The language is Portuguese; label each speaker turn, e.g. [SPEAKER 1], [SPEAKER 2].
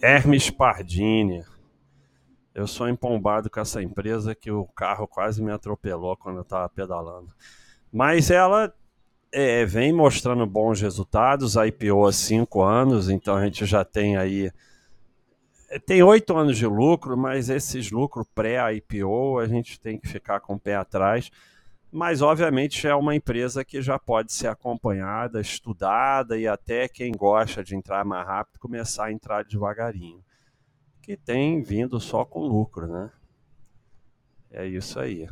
[SPEAKER 1] Hermes Pardini. Eu sou empombado com essa empresa que o carro quase me atropelou quando eu estava pedalando. Mas ela é, vem mostrando bons resultados, a IPO há cinco anos, então a gente já tem aí. Tem oito anos de lucro, mas esses lucros pré-IPO a gente tem que ficar com o pé atrás. Mas, obviamente, é uma empresa que já pode ser acompanhada, estudada e até quem gosta de entrar mais rápido começar a entrar devagarinho. Que tem vindo só com lucro, né? É isso aí.